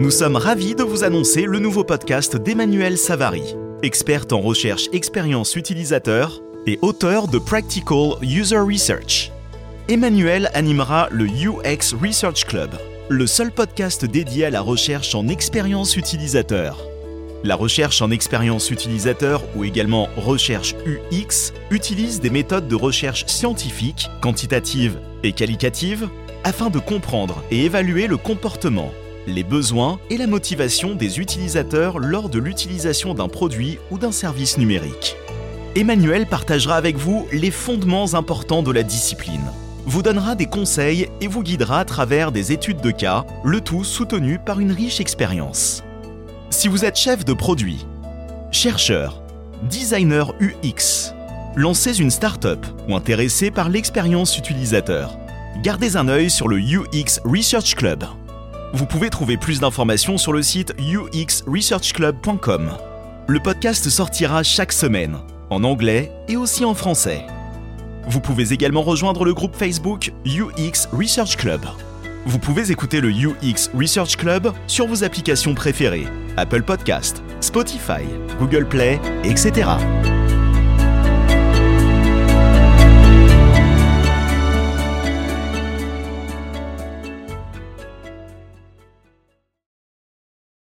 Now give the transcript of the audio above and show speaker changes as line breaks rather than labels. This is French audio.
Nous sommes ravis de vous annoncer le nouveau podcast d'Emmanuel Savary, experte en recherche expérience utilisateur et auteur de Practical User Research. Emmanuel animera le UX Research Club, le seul podcast dédié à la recherche en expérience utilisateur. La recherche en expérience utilisateur ou également recherche UX utilise des méthodes de recherche scientifiques, quantitatives et qualitatives afin de comprendre et évaluer le comportement, les besoins et la motivation des utilisateurs lors de l'utilisation d'un produit ou d'un service numérique. Emmanuel partagera avec vous les fondements importants de la discipline, vous donnera des conseils et vous guidera à travers des études de cas, le tout soutenu par une riche expérience. Si vous êtes chef de produit, chercheur, designer UX, lancez une start-up ou intéressé par l'expérience utilisateur, gardez un œil sur le UX Research Club. Vous pouvez trouver plus d'informations sur le site uxresearchclub.com. Le podcast sortira chaque semaine, en anglais et aussi en français. Vous pouvez également rejoindre le groupe Facebook UX Research Club. Vous pouvez écouter le UX Research Club sur vos applications préférées, Apple Podcast, Spotify, Google Play, etc.